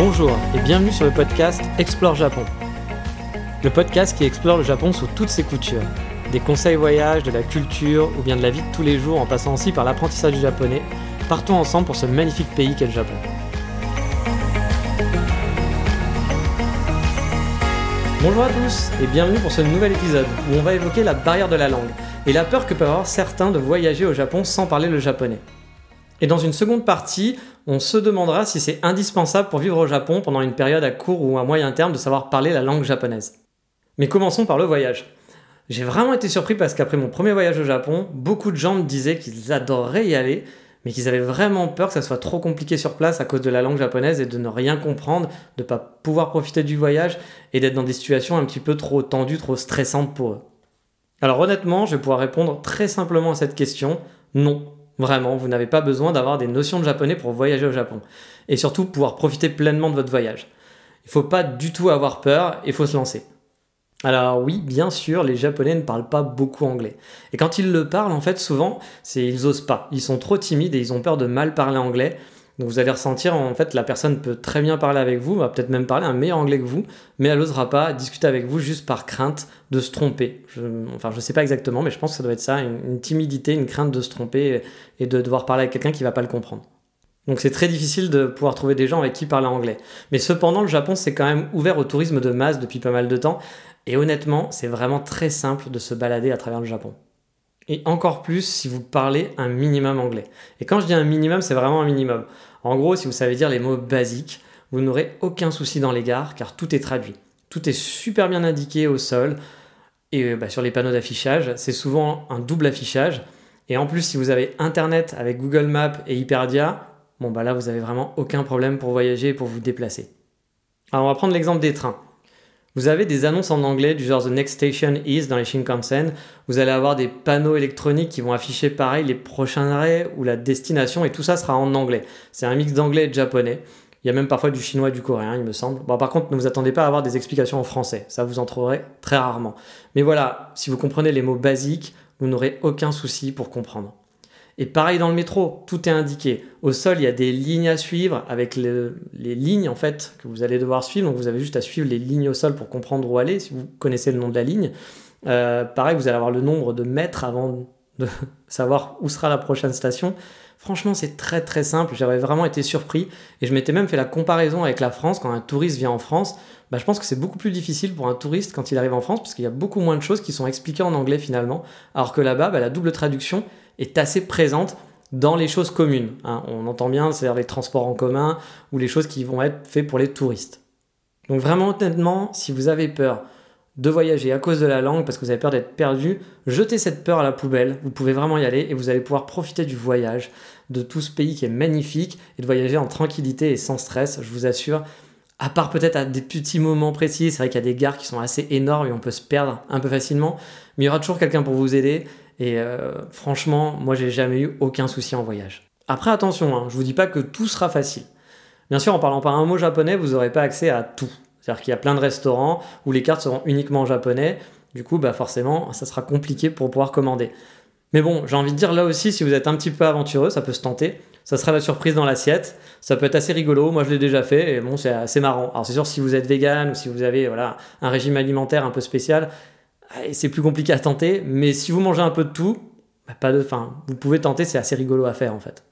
Bonjour et bienvenue sur le podcast Explore Japon. Le podcast qui explore le Japon sous toutes ses coutures. Des conseils voyage, de la culture ou bien de la vie de tous les jours en passant aussi par l'apprentissage du japonais. Partons ensemble pour ce magnifique pays qu'est le Japon. Bonjour à tous et bienvenue pour ce nouvel épisode où on va évoquer la barrière de la langue et la peur que peuvent avoir certains de voyager au Japon sans parler le japonais. Et dans une seconde partie, on se demandera si c'est indispensable pour vivre au Japon pendant une période à court ou à moyen terme de savoir parler la langue japonaise. Mais commençons par le voyage. J'ai vraiment été surpris parce qu'après mon premier voyage au Japon, beaucoup de gens me disaient qu'ils adoreraient y aller, mais qu'ils avaient vraiment peur que ça soit trop compliqué sur place à cause de la langue japonaise et de ne rien comprendre, de ne pas pouvoir profiter du voyage et d'être dans des situations un petit peu trop tendues, trop stressantes pour eux. Alors honnêtement, je vais pouvoir répondre très simplement à cette question. Non, vraiment, vous n'avez pas besoin d'avoir des notions de japonais pour voyager au Japon. Et surtout pouvoir profiter pleinement de votre voyage. Il ne faut pas du tout avoir peur, il faut se lancer. Alors oui, bien sûr, les Japonais ne parlent pas beaucoup anglais. Et quand ils le parlent, en fait, souvent, c'est ils osent pas. Ils sont trop timides et ils ont peur de mal parler anglais. Donc vous allez ressentir, en fait, la personne peut très bien parler avec vous, va peut-être même parler un meilleur anglais que vous, mais elle n'osera pas discuter avec vous juste par crainte de se tromper. Enfin, je sais pas exactement, mais je pense que ça doit être ça, une, timidité, une crainte de se tromper et de devoir parler avec quelqu'un qui va pas le comprendre. Donc c'est très difficile de pouvoir trouver des gens avec qui parler anglais. Mais cependant, le Japon, c'est quand même ouvert au tourisme de masse depuis pas mal de temps. Et honnêtement, c'est vraiment très simple de se balader à travers le Japon. Et encore plus si vous parlez un minimum anglais. Et quand je dis un minimum, c'est vraiment un minimum. En gros, si vous savez dire les mots basiques, vous n'aurez aucun souci dans les gares car tout est traduit. Tout est super bien indiqué au sol et bah, sur les panneaux d'affichage. C'est souvent un double affichage. Et en plus, si vous avez Internet avec Google Maps et Hyperdia, bon bah là, vous avez vraiment aucun problème pour voyager et pour vous déplacer. Alors on va prendre l'exemple des trains. Vous avez des annonces en anglais du genre The Next Station Is dans les Shinkansen. Vous allez avoir des panneaux électroniques qui vont afficher pareil les prochains arrêts ou la destination et tout ça sera en anglais. C'est un mix d'anglais et de japonais. Il y a même parfois du chinois et du coréen, il me semble. Bon, par contre, ne vous attendez pas à avoir des explications en français. Ça, vous en trouverez très rarement. Mais voilà, si vous comprenez les mots basiques, vous n'aurez aucun souci pour comprendre. Et pareil dans le métro, tout est indiqué. Au sol, il y a des lignes à suivre avec les lignes en fait que vous allez devoir suivre. Donc vous avez juste à suivre les lignes au sol pour comprendre où aller si vous connaissez le nom de la ligne. Euh, pareil, vous allez avoir le nombre de mètres avant de savoir où sera la prochaine station. Franchement, c'est très très simple. J'avais vraiment été surpris et je m'étais même fait la comparaison avec la France quand un touriste vient en France. Bah, je pense que c'est beaucoup plus difficile pour un touriste quand il arrive en France parce qu'il y a beaucoup moins de choses qui sont expliquées en anglais finalement. Alors que là-bas, bah, la double traduction, est assez présente dans les choses communes. Hein. On entend bien, c'est-à-dire les transports en commun ou les choses qui vont être faites pour les touristes. Donc vraiment honnêtement, si vous avez peur de voyager à cause de la langue, parce que vous avez peur d'être perdu, jetez cette peur à la poubelle. Vous pouvez vraiment y aller et vous allez pouvoir profiter du voyage, de tout ce pays qui est magnifique et de voyager en tranquillité et sans stress, je vous assure. À part peut-être à des petits moments précis, c'est vrai qu'il y a des gares qui sont assez énormes et on peut se perdre un peu facilement, mais il y aura toujours quelqu'un pour vous aider et euh, franchement, moi, j'ai jamais eu aucun souci en voyage. Après, attention, hein, je vous dis pas que tout sera facile. Bien sûr, en parlant pas un mot japonais, vous n'aurez pas accès à tout. C'est-à-dire qu'il y a plein de restaurants où les cartes seront uniquement en japonais. Du coup, bah forcément, ça sera compliqué pour pouvoir commander. Mais bon, j'ai envie de dire là aussi, si vous êtes un petit peu aventureux, ça peut se tenter. Ça sera la surprise dans l'assiette. Ça peut être assez rigolo. Moi, je l'ai déjà fait et bon, c'est assez marrant. Alors, c'est sûr, si vous êtes vegan ou si vous avez voilà, un régime alimentaire un peu spécial, c'est plus compliqué à tenter, mais si vous mangez un peu de tout, bah, pas de, fin, vous pouvez tenter, c'est assez rigolo à faire en fait.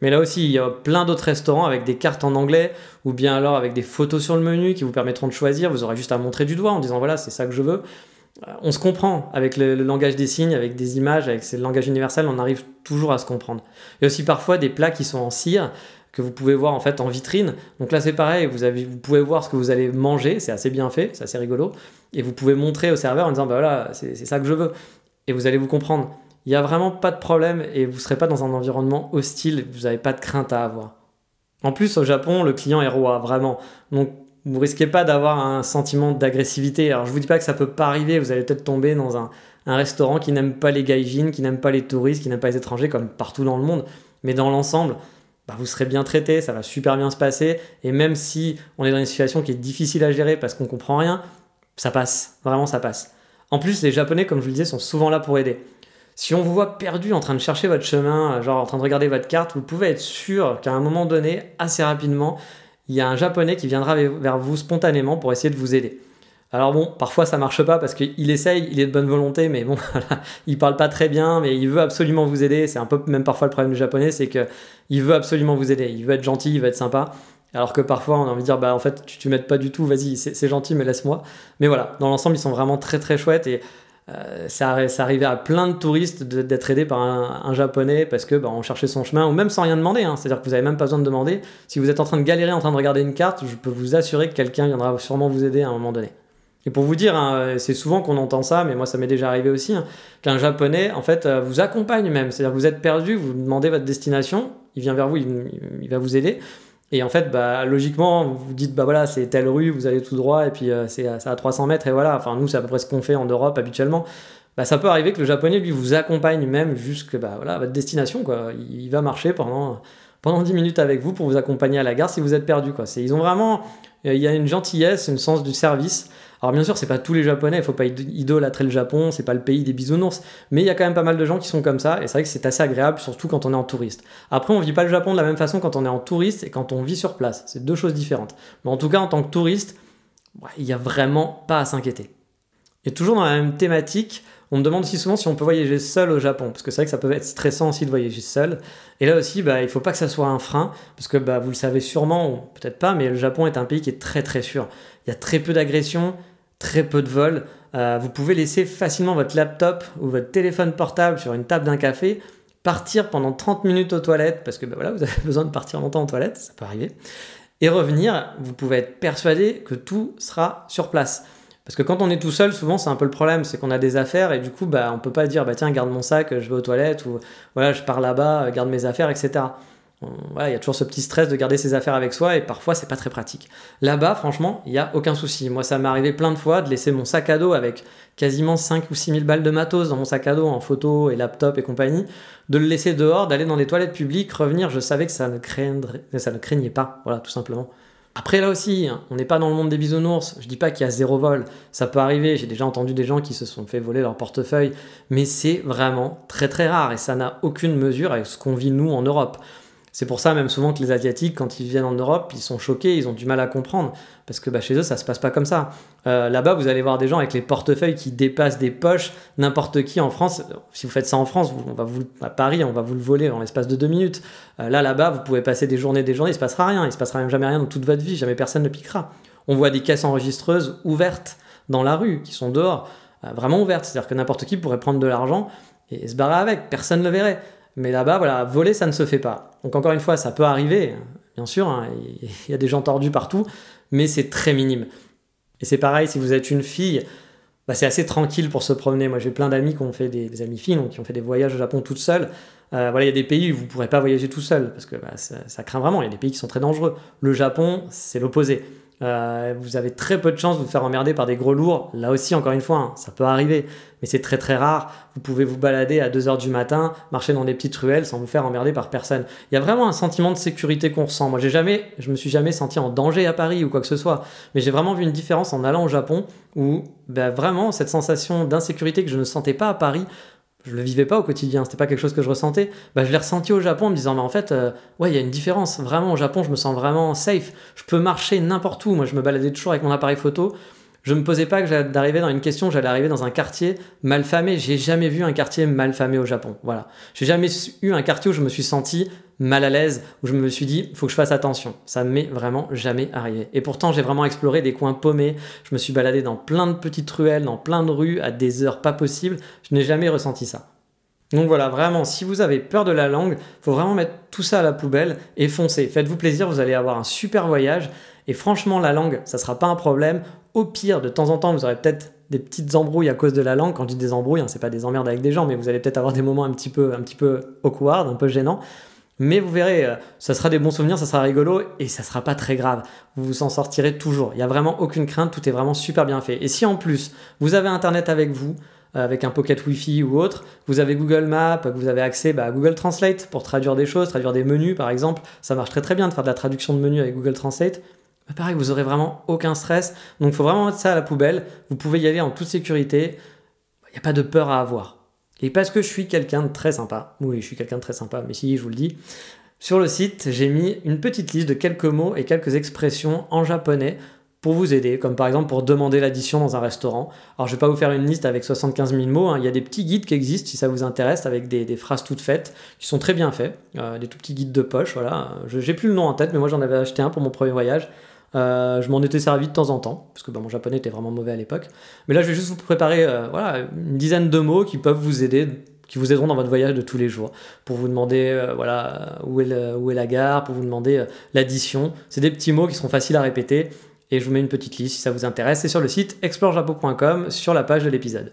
Mais là aussi, il y a plein d'autres restaurants avec des cartes en anglais, ou bien alors avec des photos sur le menu qui vous permettront de choisir. Vous aurez juste à montrer du doigt en disant voilà, c'est ça que je veux. Euh, on se comprend avec le, langage des signes, avec des images, avec le langage universel, on arrive toujours à se comprendre. Il y a aussi parfois des plats qui sont en cire que vous pouvez voir en fait en vitrine. Donc là c'est pareil, vous, avez, vous pouvez voir ce que vous allez manger, c'est assez bien fait, c'est assez rigolo, et vous pouvez montrer au serveur en disant bah voilà c'est ça que je veux, et vous allez vous comprendre. il n'y a vraiment pas de problème et vous ne serez pas dans un environnement hostile, vous n'avez pas de crainte à avoir. En plus, au Japon, le client est roi, vraiment. Donc, vous risquez pas d'avoir un sentiment d'agressivité. Alors, je vous dis pas que ça peut pas arriver, vous allez peut-être tomber dans un, restaurant qui n'aime pas les gaijins, qui n'aime pas les touristes, qui n'aime pas les étrangers, comme partout dans le monde. Mais dans l'ensemble, bah, vous serez bien traité, ça va super bien se passer. Et même si on est dans une situation qui est difficile à gérer parce qu'on comprend rien, ça passe. Vraiment, ça passe. En plus, les Japonais, comme je vous le disais, sont souvent là pour aider. Si on vous voit perdu en train de chercher votre chemin, genre en train de regarder votre carte, vous pouvez être sûr qu'à un moment donné, assez rapidement, il y a un japonais qui viendra vers vous spontanément pour essayer de vous aider. Alors bon, parfois ça marche pas parce qu'il essaye, il est de bonne volonté, mais bon, il parle pas très bien, mais il veut absolument vous aider. C'est un peu même parfois le problème du japonais, c'est que il veut absolument vous aider, il veut être gentil, il veut être sympa. Alors que parfois on a envie de dire bah en fait tu, tu m'aides pas du tout, vas-y c'est gentil mais laisse-moi. Mais voilà, dans l'ensemble ils sont vraiment très très chouettes et euh, ça, ça, arrivait à plein de touristes d'être aidés par un, japonais parce que bah, on cherchait son chemin ou même sans rien demander. Hein. C'est-à-dire que vous n'avez même pas besoin de demander. Si vous êtes en train de galérer, en train de regarder une carte, je peux vous assurer que quelqu'un viendra sûrement vous aider à un moment donné. Et pour vous dire, hein, c'est souvent qu'on entend ça, mais moi ça m'est déjà arrivé aussi, hein, qu'un japonais en fait euh, vous accompagne même. C'est-à-dire que vous êtes perdu, vous demandez votre destination, il vient vers vous, il va vous aider. Et en fait, bah, logiquement, vous dites, bah voilà, c'est telle rue, vous allez tout droit, et puis euh, c'est à 300 mètres, et voilà. Enfin, nous, c'est à peu près ce qu'on fait en Europe habituellement. Bah, ça peut arriver que le japonais, lui, vous accompagne même jusqu'à bah, voilà, votre destination, quoi. Il, va marcher pendant, pendant 10 minutes avec vous pour vous accompagner à la gare si vous êtes perdu, quoi. Ils ont vraiment, il y a une gentillesse, une sens du service. Alors bien sûr, c'est pas tous les Japonais, il faut pas idolâtrer le Japon, c'est pas le pays des bisounours, mais il y a quand même pas mal de gens qui sont comme ça, et c'est vrai que c'est assez agréable, surtout quand on est en touriste. Après, on vit pas le Japon de la même façon quand on est en touriste et quand on vit sur place, c'est deux choses différentes. Mais en tout cas, en tant que touriste, il n'y a vraiment pas à s'inquiéter. Et toujours dans la même thématique, on me demande aussi souvent si on peut voyager seul au Japon, parce que c'est vrai que ça peut être stressant aussi de voyager seul. Et là aussi, bah, il faut pas que ça soit un frein, parce que bah, vous le savez sûrement, peut-être pas, mais le Japon est un pays qui est très très sûr. Il y a très peu d'agressions, très peu de vols. Euh, vous pouvez laisser facilement votre laptop ou votre téléphone portable sur une table d'un café, partir pendant 30 minutes aux toilettes, parce que bah, voilà, vous avez besoin de partir longtemps aux toilettes, ça peut arriver, et revenir, vous pouvez être persuadé que tout sera sur place. Parce que quand on est tout seul, souvent c'est un peu le problème, c'est qu'on a des affaires et du coup bah, on peut pas dire bah tiens garde mon sac, je vais aux toilettes ou voilà je pars là-bas, garde mes affaires, etc il y a toujours ce petit stress de garder ses affaires avec soi et parfois c'est pas très pratique. Là-bas, franchement, il n'y a aucun souci. Moi, ça m'est arrivé plein de fois de laisser mon sac à dos avec quasiment 5 ou 6 000 balles de matos dans mon sac à dos en photo et laptop et compagnie, de le laisser dehors, d'aller dans des toilettes publiques, revenir, je savais que ça ne, ça ne craignait pas, voilà, tout simplement. Après, là aussi, hein, on n'est pas dans le monde des bisounours. Je dis pas qu'il y a zéro vol. Ça peut arriver. J'ai déjà entendu des gens qui se sont fait voler leur portefeuille. Mais c'est vraiment très très rare et ça n'a aucune mesure avec ce qu'on vit nous en Europe. C'est pour ça même souvent que les Asiatiques, quand ils viennent en Europe, ils sont choqués, ils ont du mal à comprendre, parce que bah, chez eux, ça se passe pas comme ça. Euh, là-bas, vous allez voir des gens avec les portefeuilles qui dépassent des poches, n'importe qui en France. Si vous faites ça en France, on va vous, à Paris, on va vous le voler en l'espace de deux minutes. Euh, là, là-bas, vous pouvez passer des journées, des journées, il se passera rien, il se passera même jamais rien dans toute votre vie, jamais personne ne piquera. On voit des caisses enregistreuses ouvertes dans la rue, qui sont dehors, euh, vraiment ouvertes, c'est-à-dire que n'importe qui pourrait prendre de l'argent et se barrer avec, personne ne le verrait. Mais là-bas, voilà, voler, ça ne se fait pas. Donc encore une fois, ça peut arriver, bien sûr, hein, il y a des gens tordus partout, mais c'est très minime. Et c'est pareil, si vous êtes une fille, bah, c'est assez tranquille pour se promener. Moi, j'ai plein d'amis qui ont fait des, amis filles, qui ont fait des voyages au Japon toutes seules. Euh, voilà, il y a des pays où vous ne pourrez pas voyager tout seul, parce que bah, ça, craint vraiment. Il y a des pays qui sont très dangereux. Le Japon, c'est l'opposé. Euh, vous avez très peu de chances de vous faire emmerder par des gros lourds. Là aussi, encore une fois, hein, ça peut arriver, mais c'est très très rare. Vous pouvez vous balader à 2h du matin, marcher dans des petites ruelles sans vous faire emmerder par personne. Il y a vraiment un sentiment de sécurité qu'on ressent. Moi, j'ai jamais, je me suis jamais senti en danger à Paris ou quoi que ce soit, mais j'ai vraiment vu une différence en allant au Japon où ben, vraiment cette sensation d'insécurité que je ne sentais pas à Paris, je le vivais pas au quotidien, c'était pas quelque chose que je ressentais. Bah, je l'ai ressenti au Japon en me disant, mais en fait, euh, ouais, il y a une différence. Vraiment, au Japon, je me sens vraiment safe. Je peux marcher n'importe où. Moi, je me baladais toujours avec mon appareil photo. Je me posais pas que d'arriver dans une question, j'allais arriver dans un quartier mal famé. J'ai jamais vu un quartier mal famé au Japon. Voilà. J'ai jamais eu un quartier où je me suis senti mal à l'aise, où je me suis dit, faut que je fasse attention. Ça m'est vraiment jamais arrivé. Et pourtant, j'ai vraiment exploré des coins paumés. Je me suis baladé dans plein de petites ruelles, dans plein de rues, à des heures pas possibles. Je n'ai jamais ressenti ça. Donc voilà, vraiment, si vous avez peur de la langue, faut vraiment mettre tout ça à la poubelle et foncer. Faites-vous plaisir, vous allez avoir un super voyage. Et franchement, la langue, ça sera pas un problème. Au pire, de temps en temps, vous aurez peut-être des petites embrouilles à cause de la langue. Quand je dis des embrouilles, hein, c'est pas des emmerdes avec des gens, mais vous allez peut-être avoir des moments un petit peu, un petit peu awkward, un peu gênants. Mais vous verrez, euh, ça sera des bons souvenirs, ça sera rigolo et ça sera pas très grave. Vous vous en sortirez toujours. Il n'y a vraiment aucune crainte, tout est vraiment super bien fait. Et si en plus vous avez Internet avec vous, euh, avec un pocket Wi-Fi ou autre, vous avez Google Maps, vous avez accès bah, à Google Translate pour traduire des choses, traduire des menus par exemple, ça marche très très bien de faire de la traduction de menus avec Google Translate. Bah, pareil, vous aurez vraiment aucun stress. Donc il faut vraiment mettre ça à la poubelle. Vous pouvez y aller en toute sécurité. Il n'y a pas de peur à avoir. Et parce que je suis quelqu'un de très sympa, oui, je suis quelqu'un de très sympa, mais si, je vous le dis, sur le site, j'ai mis une petite liste de quelques mots et quelques expressions en japonais pour vous aider, comme par exemple pour demander l'addition dans un restaurant. Alors je vais pas vous faire une liste avec 75 000 mots, hein. il y a des petits guides qui existent si ça vous intéresse, avec des, phrases toutes faites, qui sont très bien faits, euh, des tout petits guides de poche, voilà. Je J'ai plus le nom en tête, mais moi j'en avais acheté un pour mon premier voyage. Euh, je m'en étais servi de temps en temps, parce que mon japonais était vraiment mauvais à l'époque. Mais là, je vais juste vous préparer euh, une dizaine de mots qui peuvent vous aider, qui vous aideront dans votre voyage de tous les jours. Pour vous demander euh, voilà, où, est la gare, pour vous demander l'addition. C'est des petits mots qui seront faciles à répéter. Et je vous mets une petite liste si ça vous intéresse. C'est sur le site explorejapo.com, sur la page de l'épisode.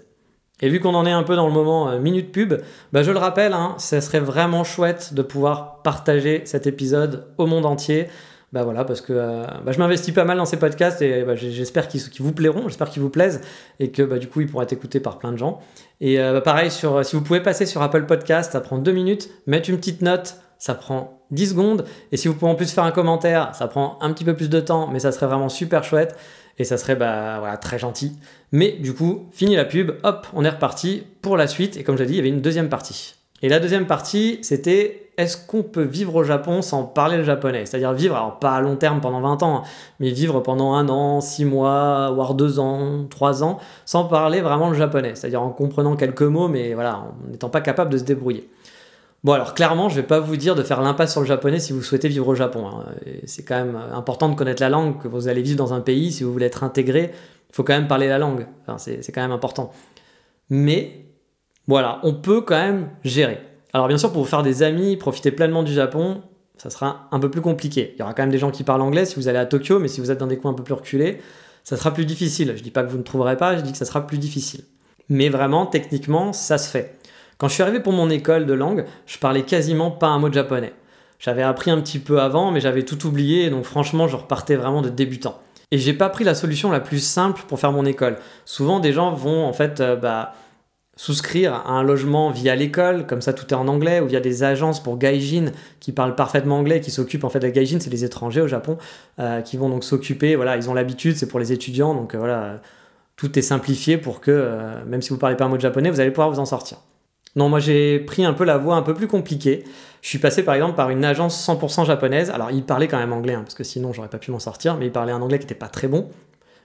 Et vu qu'on en est un peu dans le moment minute pub, bah je le rappelle, hein, serait vraiment chouette de pouvoir partager cet épisode au monde entier. Bah voilà, parce que euh, bah je m'investis pas mal dans ces podcasts et bah, j'espère qu'ils vous plairont, j'espère qu'ils vous plaisent et que bah, du coup ils pourront être écoutés par plein de gens. Et euh, pareil, sur, si vous pouvez passer sur Apple Podcast, ça prend deux minutes, mettre une petite note, ça prend 10 secondes. Et si vous pouvez en plus faire un commentaire, ça prend un petit peu plus de temps, mais ça serait vraiment super chouette et ça serait bah, très gentil. Mais du coup, fini la pub, hop, on est reparti pour la suite. Et comme je l'ai dit, il y avait une deuxième partie. Et la deuxième partie, c'était est-ce qu'on peut vivre au Japon sans parler le japonais? C'est-à-dire vivre, alors pas à long terme pendant 20 ans, mais vivre pendant un an, six mois, voire deux ans, trois ans, sans parler vraiment le japonais. C'est-à-dire en comprenant quelques mots, mais voilà, en n'étant pas capable de se débrouiller. Bon alors clairement, je vais pas vous dire de faire l'impasse sur le japonais si vous souhaitez vivre au Japon. Hein. C'est quand même important de connaître la langue, que vous allez vivre dans un pays, si vous voulez être intégré, il faut quand même parler la langue. c'est quand même important. Mais voilà, on peut quand même gérer. Alors bien sûr, pour vous faire des amis, profiter pleinement du Japon, ça sera un peu plus compliqué. Il y aura quand même des gens qui parlent anglais si vous allez à Tokyo, mais si vous êtes dans des coins un peu plus reculés, ça sera plus difficile. Je dis pas que vous ne trouverez pas, je dis que ça sera plus difficile. Mais vraiment, techniquement, ça se fait. Quand je suis arrivé pour mon école de langue, je parlais quasiment pas un mot de japonais. J'avais appris un petit peu avant, mais j'avais tout oublié, donc franchement, je repartais vraiment de débutant. Et j'ai pas pris la solution la plus simple pour faire mon école. Souvent, des gens vont en fait, euh, bah, souscrire à un logement via l'école, comme ça tout est en anglais, ou via des agences pour gaijin qui parlent parfaitement anglais, qui s'occupent en fait de gaijin, c'est les étrangers au Japon, euh, qui vont donc s'occuper, voilà, ils ont l'habitude, c'est pour les étudiants, donc euh, voilà, tout est simplifié pour que, euh, même si vous parlez pas un mot de japonais, vous allez pouvoir vous en sortir. Non, moi j'ai pris un peu la voie un peu plus compliquée. Je suis passé par exemple par une agence 100% japonaise. Alors ils parlaient quand même anglais, hein, parce que sinon j'aurais pas pu m'en sortir, mais ils parlaient un anglais qui n'était pas très bon.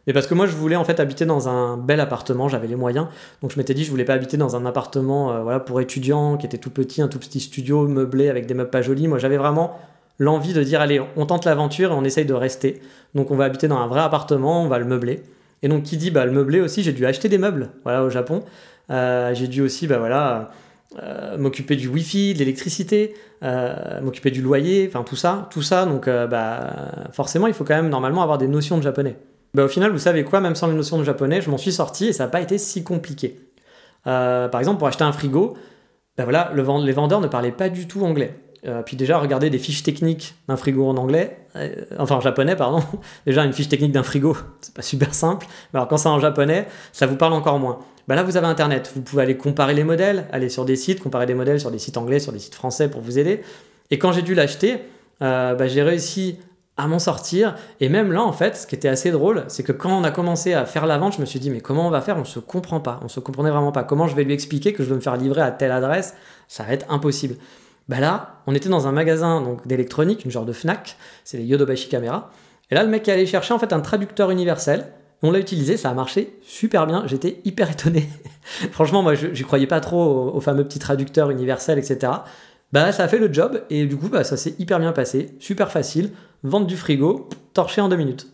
Mais parce que moi, je voulais en fait habiter dans un bel appartement, j'avais les moyens. Donc je m'étais dit, je voulais pas habiter dans un appartement euh, voilà, pour étudiants qui était tout petit, un tout petit studio meublé avec des meubles pas jolis. Moi, j'avais vraiment l'envie de dire, allez, on tente l'aventure et on essaye de rester. Donc on va habiter dans un vrai appartement, on va le meubler. Et donc qui dit bah, le meubler aussi, j'ai dû acheter des meubles voilà, au Japon. Euh, j'ai dû aussi bah, voilà, euh, m'occuper du wifi, de l'électricité, m'occuper du loyer, enfin tout ça. Tout ça, donc bah, forcément, il faut quand même normalement avoir des notions de japonais. Bah, au final, vous savez quoi, même sans les notions de japonais, je m'en suis sorti et ça n'a pas été si compliqué. Euh, par exemple, pour acheter un frigo, ben voilà, le les vendeurs ne parlaient pas du tout anglais. Euh, puis déjà, regardez des fiches techniques d'un frigo en anglais, euh, enfin en japonais, pardon. déjà, une fiche technique d'un frigo, c'est pas super simple. Mais alors quand c'est en japonais, ça vous parle encore moins. Ben là, vous avez Internet. Vous pouvez aller comparer les modèles, aller sur des sites, comparer des modèles sur des sites anglais, sur des sites français pour vous aider. Et quand j'ai dû l'acheter, ben, j'ai réussi à m'en sortir. Et même là, en fait, ce qui était assez drôle, c'est que quand on a commencé à faire la vente, je me suis dit, mais comment on va faire? On se comprend pas. On se comprenait vraiment pas. Comment je vais lui expliquer que je veux me faire livrer à telle adresse? Ça va être impossible. Bah là, on était dans un magasin donc d'électronique, une genre de Fnac, c'est les Yodobashi Camera. Et là, le mec est allé chercher en fait un traducteur universel. On l'a utilisé, ça a marché super bien. J'étais hyper étonné. Franchement, moi, je, croyais pas trop au, fameux petit traducteur universel, etc. Bah, ça a fait le job et du coup, bah, ça s'est hyper bien passé, super facile vente du frigo, torché en deux minutes.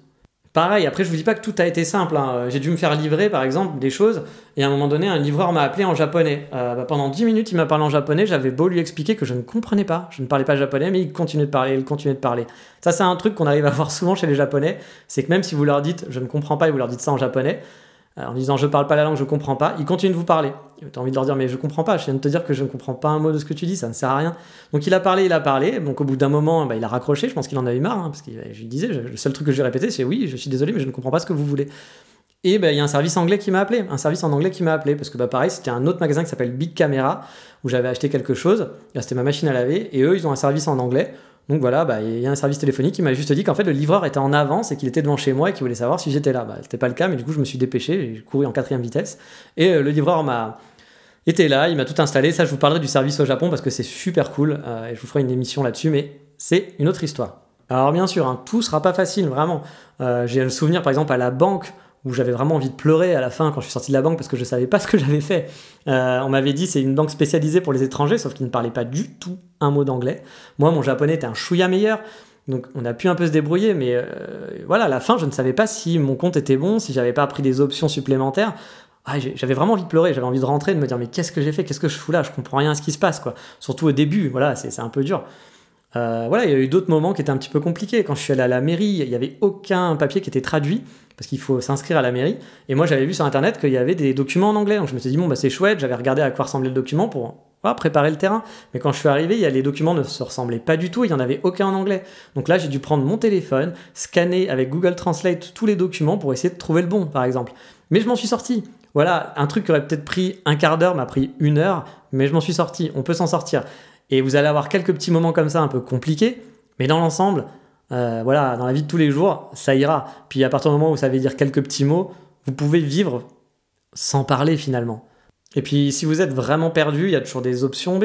Pareil, après je vous dis pas que tout a été simple. Hein. J'ai dû me faire livrer par exemple des choses et à un moment donné un livreur m'a appelé en japonais. Euh, bah, pendant 10 minutes il m'a parlé en japonais, j'avais beau lui expliquer que je ne comprenais pas, je ne parlais pas japonais mais il continuait de parler, il continuait de parler. Ça c'est un truc qu'on arrive à voir souvent chez les japonais, c'est que même si vous leur dites je ne comprends pas et vous leur dites ça en japonais, en disant je parle pas la langue, je comprends pas, ils continuent de vous parler. Tu as envie de leur dire mais je comprends pas, je viens de te dire que je ne comprends pas un mot de ce que tu dis, ça ne sert à rien. Donc il a parlé, il a parlé, donc au bout d'un moment bah, il a raccroché, je pense qu'il en a eu marre, hein, parce que je lui disais, le seul truc que j'ai répété c'est oui, je suis désolé mais je ne comprends pas ce que vous voulez. Et bah, il y a un service anglais qui m'a appelé, un service en anglais qui m'a appelé, parce que bah, pareil, c'était un autre magasin qui s'appelle Big Camera, où j'avais acheté quelque chose, c'était ma machine à laver, et eux, ils ont un service en anglais. Donc voilà, bah, il y a un service téléphonique qui m'a juste dit qu'en fait le livreur était en avance et qu'il était devant chez moi et qu'il voulait savoir si j'étais là. Bah, c'était pas le cas, mais du coup je me suis dépêché, j'ai couru en quatrième vitesse. Et euh, le livreur m'a été là, il m'a tout installé. Ça, je vous parlerai du service au Japon parce que c'est super cool euh, et je vous ferai une émission là-dessus, mais c'est une autre histoire. Alors bien sûr, hein, tout sera pas facile, vraiment. Euh, j'ai le souvenir par exemple à la banque où j'avais vraiment envie de pleurer à la fin quand je suis sorti de la banque parce que je savais pas ce que j'avais fait. Euh, on m'avait dit c'est une banque spécialisée pour les étrangers, sauf qu'ils ne parlaient pas du tout un mot d'anglais. Moi, mon japonais était un chouïa meilleur. Donc on a pu un peu se débrouiller, mais euh, voilà, à la fin, je ne savais pas si mon compte était bon, si j'avais pas appris des options supplémentaires. Ah, j'avais vraiment envie de pleurer, j'avais envie de rentrer, de me dire mais qu'est-ce que j'ai fait, qu'est-ce que je fous là, je comprends rien à ce qui se passe quoi. Surtout au début, voilà, c'est un peu dur. Euh, voilà, il y a eu d'autres moments qui étaient un petit peu compliqués. Quand je suis allé à la mairie, il n'y avait aucun papier qui était traduit parce qu'il faut s'inscrire à la mairie. Et moi, j'avais vu sur internet qu'il y avait des documents en anglais. Donc je me suis dit, bon, bah, c'est chouette. J'avais regardé à quoi ressemblait le document pour préparer le terrain. Mais quand je suis arrivé, il y a, les documents ne se ressemblaient pas du tout. Il n'y en avait aucun en anglais. Donc là, j'ai dû prendre mon téléphone, scanner avec Google Translate tous les documents pour essayer de trouver le bon, par exemple. Mais je m'en suis sorti. Voilà, un truc qui aurait peut-être pris un quart d'heure m'a pris une heure, mais je m'en suis sorti. On peut s'en sortir. Et vous allez avoir quelques petits moments comme ça un peu compliqués, mais dans l'ensemble, euh, voilà, dans la vie de tous les jours, ça ira. Puis à partir du moment où vous savez dire quelques petits mots, vous pouvez vivre sans parler finalement. Et puis si vous êtes vraiment perdu, il y a toujours des options B.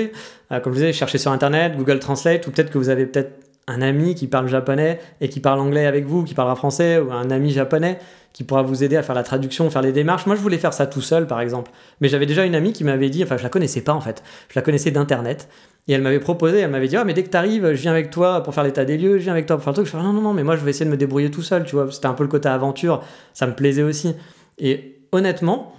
Euh, comme je vous disais, cherchez sur Internet, Google Translate, ou peut-être que vous avez peut-être un ami qui parle japonais et qui parle anglais avec vous, qui parlera français, ou un ami japonais qui pourra vous aider à faire la traduction, faire les démarches. Moi, je voulais faire ça tout seul, par exemple. Mais j'avais déjà une amie qui m'avait dit, enfin, je la connaissais pas en fait, je la connaissais d'Internet. Et elle m'avait proposé, elle m'avait dit, ah, mais dès que tu arrives, je viens avec toi pour faire l'état des lieux, je viens avec toi pour faire le truc. Je fais, non, non, non, mais moi, je vais essayer de me débrouiller tout seul, tu vois. C'était un peu le côté aventure, ça me plaisait aussi. Et honnêtement,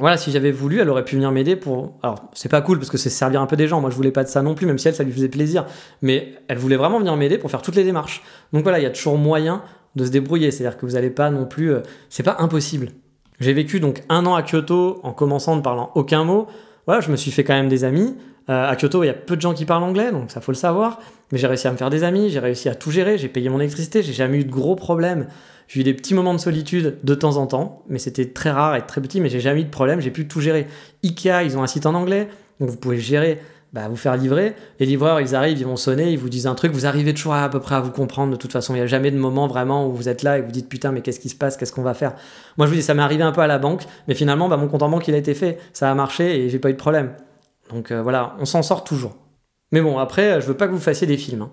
voilà, si j'avais voulu, elle aurait pu venir m'aider pour. Alors, c'est pas cool parce que c'est servir un peu des gens. Moi, je voulais pas de ça non plus, même si elle, ça lui faisait plaisir. Mais elle voulait vraiment venir m'aider pour faire toutes les démarches. Donc voilà, il y a toujours moyen de se débrouiller. C'est-à-dire que vous n'allez pas non plus. Euh, c'est pas impossible. J'ai vécu donc un an à Kyoto en commençant ne parlant aucun mot. Voilà, je me suis fait quand même des amis. Euh, à Kyoto, il y a peu de gens qui parlent anglais, donc ça faut le savoir. Mais j'ai réussi à me faire des amis, j'ai réussi à tout gérer, j'ai payé mon électricité, j'ai jamais eu de gros problèmes. J'ai eu des petits moments de solitude de temps en temps, mais c'était très rare et très petit, mais j'ai jamais eu de problème, j'ai pu tout gérer. Ikea, ils ont un site en anglais, donc vous pouvez gérer, bah, vous faire livrer. Les livreurs, ils arrivent, ils vont sonner, ils vous disent un truc, vous arrivez toujours à, peu près à vous comprendre. De toute façon, il n'y a jamais de moment vraiment où vous êtes là et vous dites putain, mais qu'est-ce qui se passe, qu'est-ce qu'on va faire? Moi, je vous dis, ça m'est arrivé un peu à la banque, mais finalement, bah, mon compte en banque, il a été fait, ça a marché et j'ai pas eu de problème. Donc euh, voilà, on s'en sort toujours. Mais bon, après, je veux pas que vous fassiez des films. Hein.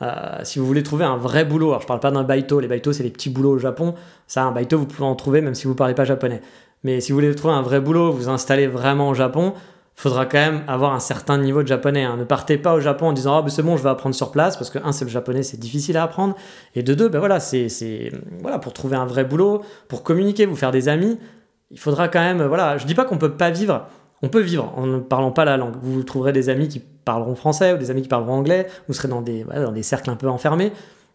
Euh, si vous voulez trouver un vrai boulot, alors je parle pas d'un baito, les baito c'est les petits boulots au Japon, ça un baito vous pouvez en trouver même si vous parlez pas japonais. Mais si vous voulez trouver un vrai boulot, vous installez vraiment au Japon, faudra quand même avoir un certain niveau de japonais. Hein. Ne partez pas au Japon en disant ah ben c'est bon je vais apprendre sur place parce que un c'est le japonais c'est difficile à apprendre et de deux ben voilà c'est voilà pour trouver un vrai boulot, pour communiquer, vous faire des amis, il faudra quand même voilà je dis pas qu'on peut pas vivre on peut vivre en ne parlant pas la langue. Vous trouverez des amis qui parleront français ou des amis qui parleront anglais. Vous serez dans des, dans des cercles un peu enfermés.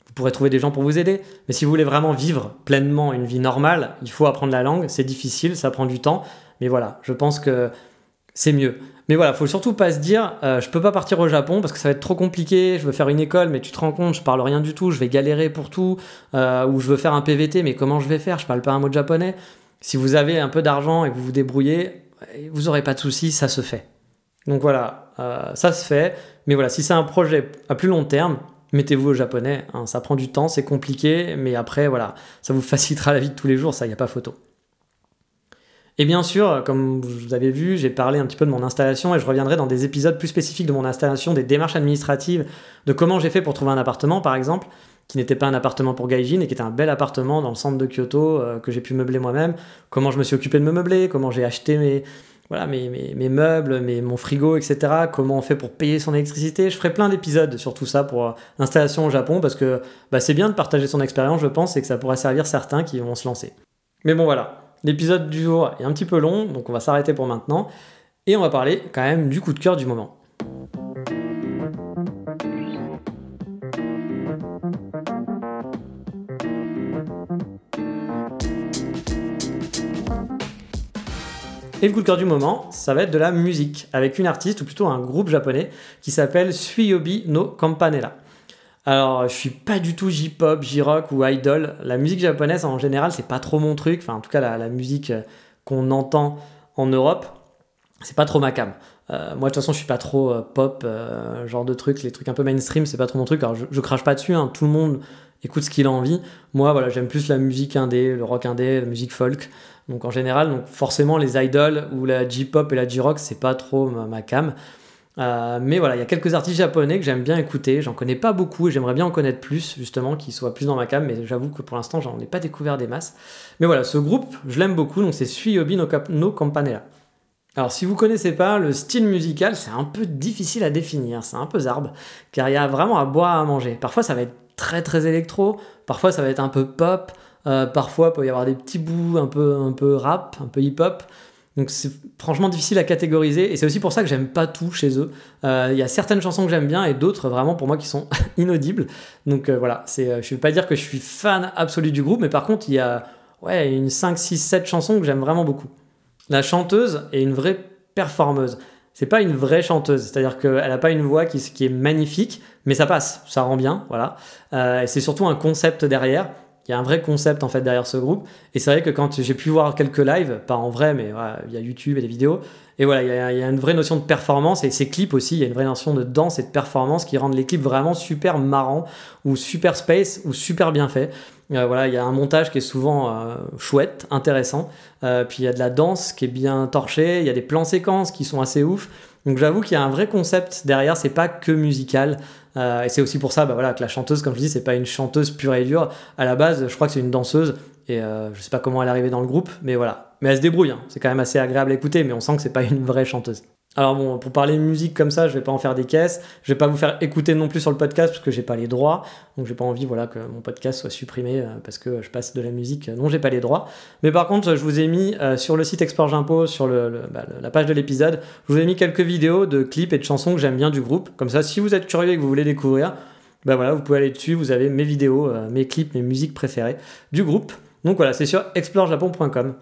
Vous pourrez trouver des gens pour vous aider. Mais si vous voulez vraiment vivre pleinement une vie normale, il faut apprendre la langue. C'est difficile, ça prend du temps. Mais voilà, je pense que c'est mieux. Mais voilà, faut surtout pas se dire, euh, je peux pas partir au Japon parce que ça va être trop compliqué. Je veux faire une école, mais tu te rends compte, je parle rien du tout, je vais galérer pour tout. Euh, ou je veux faire un PVT, mais comment je vais faire? Je parle pas un mot de japonais. Si vous avez un peu d'argent et que vous vous débrouillez, vous n'aurez pas de soucis, ça se fait. Donc voilà, euh, ça se fait. Mais voilà, si c'est un projet à plus long terme, mettez-vous au japonais. Hein. ça prend du temps, c'est compliqué, mais après, voilà, ça vous facilitera la vie de tous les jours, ça, n'y a pas photo. Et bien sûr, comme vous avez vu, j'ai parlé un petit peu de mon installation et je reviendrai dans des épisodes plus spécifiques de mon installation, des démarches administratives, de comment j'ai fait pour trouver un appartement par exemple, qui n'était pas un appartement pour Gaijin et qui était un bel appartement dans le centre de Kyoto euh, que j'ai pu meubler moi-même, comment je me suis occupé de me meubler, comment j'ai acheté mes, voilà, mes, meubles, mes, mon frigo, etc. Comment on fait pour payer son électricité. Je ferai plein d'épisodes sur tout ça pour l'installation au Japon parce que bah, c'est bien de partager son expérience, je pense, et que ça pourrait servir certains qui vont se lancer. Mais bon, voilà. L'épisode du jour est un petit peu long, donc on va s'arrêter pour maintenant. Et on va parler quand même du coup de cœur du moment. Et le coup de cœur du moment, ça va être de la musique, avec une artiste, ou plutôt un groupe japonais, qui s'appelle Suiyobi no Campanella. Alors, je suis pas du tout J-pop, J-rock ou idol. La musique japonaise, en général, c'est pas trop mon truc. Enfin, en tout cas, la, musique euh, qu'on entend en Europe, c'est pas trop ma cam. Euh, moi, de toute façon, je suis pas trop euh, pop, genre de trucs, les trucs un peu mainstream, c'est pas trop mon truc. Alors, je, je crache pas dessus, hein. tout le monde écoute ce qu'il a envie. Moi, voilà, j'aime plus la musique indé, le rock indé, la musique folk. Donc en général, donc forcément les idols ou la J-pop et la J-rock, c'est pas trop ma, cam. Euh, mais voilà, il y a quelques artistes japonais que j'aime bien écouter. J'en connais pas beaucoup et j'aimerais bien en connaître plus, justement, qui soient plus dans ma cam. Mais j'avoue que pour l'instant, j'en ai pas découvert des masses. Mais voilà, ce groupe, je l'aime beaucoup. Donc c'est Suiyobi no, no Campanella. Alors si vous connaissez pas le style musical, c'est un peu difficile à définir, c'est un peu zarbe, car il y a vraiment à boire à manger. Parfois ça va être très très électro, parfois ça va être un peu pop, euh, parfois, il peut y avoir des petits bouts un peu, un peu rap, un peu hip-hop. Donc c'est franchement difficile à catégoriser et c'est aussi pour ça que j'aime pas tout chez eux. Euh, il y a certaines chansons que j'aime bien et d'autres vraiment pour moi qui sont inaudibles. Donc euh, voilà, c'est, je vais pas dire que je suis fan absolu du groupe, mais par contre il y a ouais, une 5, 6, 7 chansons que j'aime vraiment beaucoup. La chanteuse est une vraie performeuse. C'est pas une vraie chanteuse, c'est-à-dire qu'elle a pas une voix qui, qui, est magnifique, mais ça passe, ça rend bien, voilà. et c'est surtout un concept derrière. Il y a un vrai concept en fait derrière ce groupe. Et c'est vrai que quand j'ai pu voir quelques lives, pas en vrai, mais il y a YouTube et des vidéos, et voilà, il y, a, une vraie notion de performance et ces clips aussi, il y a une vraie notion de danse et de performance qui rendent les clips vraiment super marrants ou super space ou super bien faits. Euh, voilà, il y a un montage qui est souvent euh, chouette, intéressant. Euh, puis il y a de la danse qui est bien torchée, il y a des plans séquences qui sont assez ouf. Donc j'avoue qu'il y a un vrai concept derrière, c'est pas que musical. Euh, et c'est aussi pour ça bah, voilà, que la chanteuse, comme je dis, c'est pas une chanteuse pure et dure. À la base, je crois que c'est une danseuse. Et euh, je sais pas comment elle est arrivée dans le groupe, mais voilà. Mais elle se débrouille, hein. c'est quand même assez agréable à écouter, mais on sent que c'est pas une vraie chanteuse. Alors bon, pour parler musique comme ça, je vais pas en faire des caisses. Je vais pas vous faire écouter non plus sur le podcast parce que j'ai pas les droits. Donc j'ai pas envie voilà que mon podcast soit supprimé euh, parce que je passe de la musique dont j'ai pas les droits. Mais par contre, je vous ai mis euh, sur le site Export sur bah, la page de l'épisode, je vous ai mis quelques vidéos de clips et de chansons que j'aime bien du groupe. Comme ça, si vous êtes curieux et que vous voulez découvrir, bah voilà, vous pouvez aller dessus. Vous avez mes vidéos, euh, mes clips, mes musiques préférées du groupe. Donc voilà, c'est sur explorejapon.com.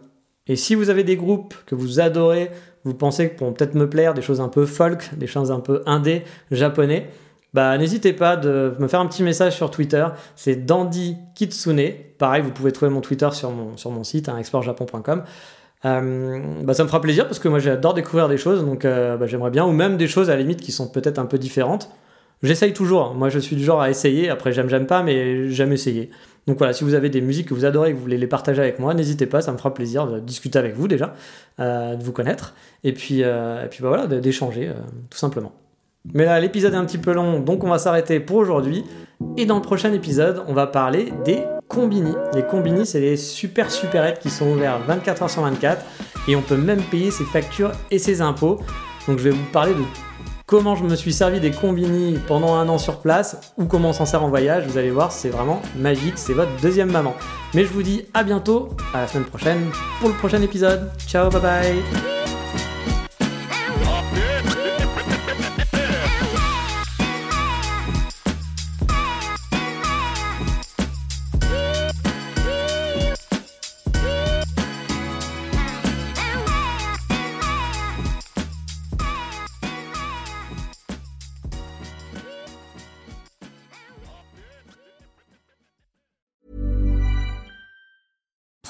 Et si vous avez des groupes que vous adorez, vous pensez que pourront peut-être me plaire, des choses un peu folk, des choses un peu indé, japonais, bah n'hésitez pas de me faire un petit message sur Twitter, c'est Dandy Kitsune. Pareil, vous pouvez trouver mon Twitter sur mon, sur mon site, hein, explorejapon.com. Euh, bah, ça me fera plaisir parce que moi j'adore découvrir des choses, donc euh, bah, j'aimerais bien, ou même des choses à la limite qui sont peut-être un peu différentes. J'essaye toujours, moi je suis du genre à essayer, après j'aime, j'aime pas, mais j'aime essayer. Donc voilà, si vous avez des musiques que vous adorez et que vous voulez les partager avec moi, n'hésitez pas, ça me fera plaisir de discuter avec vous déjà, euh, de vous connaître, et puis, euh, et puis bah voilà, d'échanger, euh, tout simplement. Mais là, l'épisode est un petit peu long, donc on va s'arrêter pour aujourd'hui. Et dans le prochain épisode, on va parler des combini. Les combini, c'est les super supérettes qui sont ouverts 24 h sur 24, et on peut même payer ses factures et ses impôts. Donc je vais vous parler de comment je me suis servi des combini pendant un an sur place ou comment on s'en sert en voyage. Vous allez voir, c'est vraiment magique, c'est votre deuxième maman. Mais je vous dis à bientôt, à la semaine prochaine pour le prochain épisode. Ciao, bye bye